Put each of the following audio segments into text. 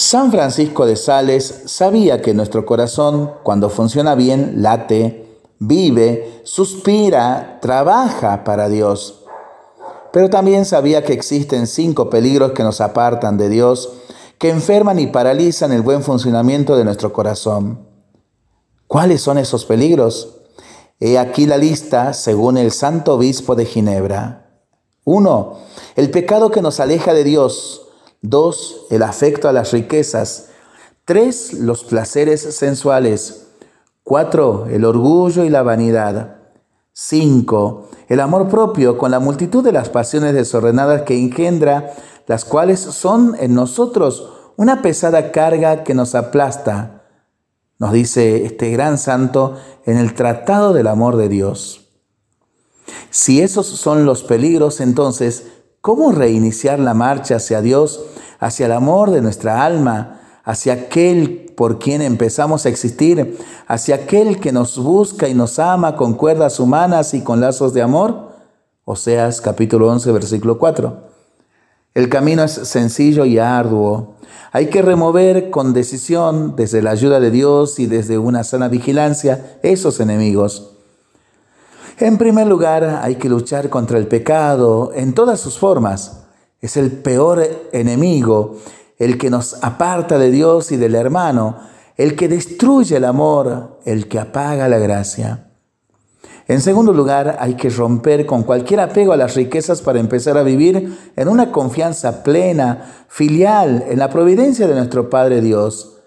San Francisco de Sales sabía que nuestro corazón, cuando funciona bien, late, vive, suspira, trabaja para Dios. Pero también sabía que existen cinco peligros que nos apartan de Dios, que enferman y paralizan el buen funcionamiento de nuestro corazón. ¿Cuáles son esos peligros? He aquí la lista según el Santo Obispo de Ginebra. 1. El pecado que nos aleja de Dios. 2. El afecto a las riquezas. 3. Los placeres sensuales. 4. El orgullo y la vanidad. 5. El amor propio con la multitud de las pasiones desordenadas que engendra, las cuales son en nosotros una pesada carga que nos aplasta. Nos dice este gran santo en el Tratado del Amor de Dios. Si esos son los peligros, entonces, ¿Cómo reiniciar la marcha hacia Dios, hacia el amor de nuestra alma, hacia aquel por quien empezamos a existir, hacia aquel que nos busca y nos ama con cuerdas humanas y con lazos de amor? Oseas capítulo 11, versículo 4. El camino es sencillo y arduo. Hay que remover con decisión, desde la ayuda de Dios y desde una sana vigilancia, esos enemigos. En primer lugar, hay que luchar contra el pecado en todas sus formas. Es el peor enemigo, el que nos aparta de Dios y del hermano, el que destruye el amor, el que apaga la gracia. En segundo lugar, hay que romper con cualquier apego a las riquezas para empezar a vivir en una confianza plena, filial, en la providencia de nuestro Padre Dios.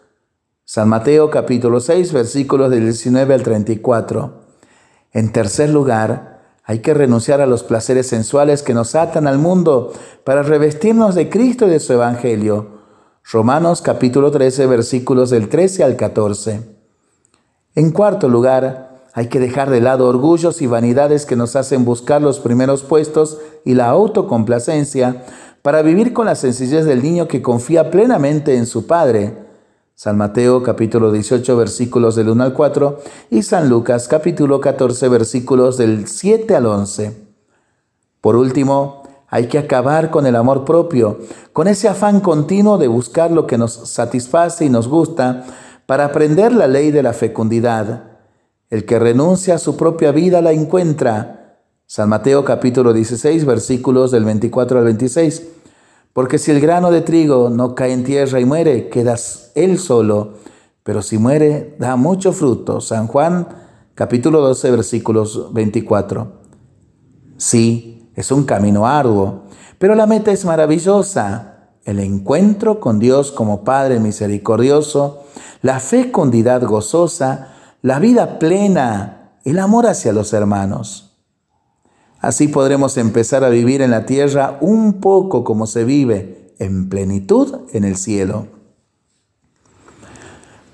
San Mateo capítulo 6 versículos del 19 al 34. En tercer lugar, hay que renunciar a los placeres sensuales que nos atan al mundo para revestirnos de Cristo y de su Evangelio. Romanos capítulo 13 versículos del 13 al 14. En cuarto lugar, hay que dejar de lado orgullos y vanidades que nos hacen buscar los primeros puestos y la autocomplacencia para vivir con la sencillez del niño que confía plenamente en su Padre San Mateo capítulo 18 versículos del 1 al 4 y San Lucas capítulo 14 versículos del 7 al 11. Por último, hay que acabar con el amor propio, con ese afán continuo de buscar lo que nos satisface y nos gusta para aprender la ley de la fecundidad. El que renuncia a su propia vida la encuentra. San Mateo capítulo 16 versículos del 24 al 26. Porque si el grano de trigo no cae en tierra y muere, quedas él solo, pero si muere, da mucho fruto. San Juan capítulo 12 versículos 24. Sí, es un camino arduo, pero la meta es maravillosa. El encuentro con Dios como Padre misericordioso, la fecundidad gozosa, la vida plena, el amor hacia los hermanos. Así podremos empezar a vivir en la tierra un poco como se vive en plenitud en el cielo.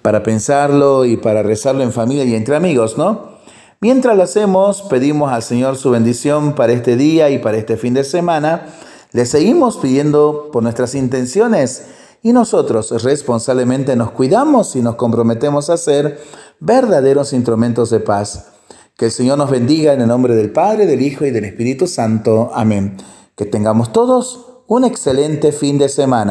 Para pensarlo y para rezarlo en familia y entre amigos, ¿no? Mientras lo hacemos, pedimos al Señor su bendición para este día y para este fin de semana. Le seguimos pidiendo por nuestras intenciones y nosotros responsablemente nos cuidamos y nos comprometemos a ser verdaderos instrumentos de paz. Que el Señor nos bendiga en el nombre del Padre, del Hijo y del Espíritu Santo. Amén. Que tengamos todos un excelente fin de semana.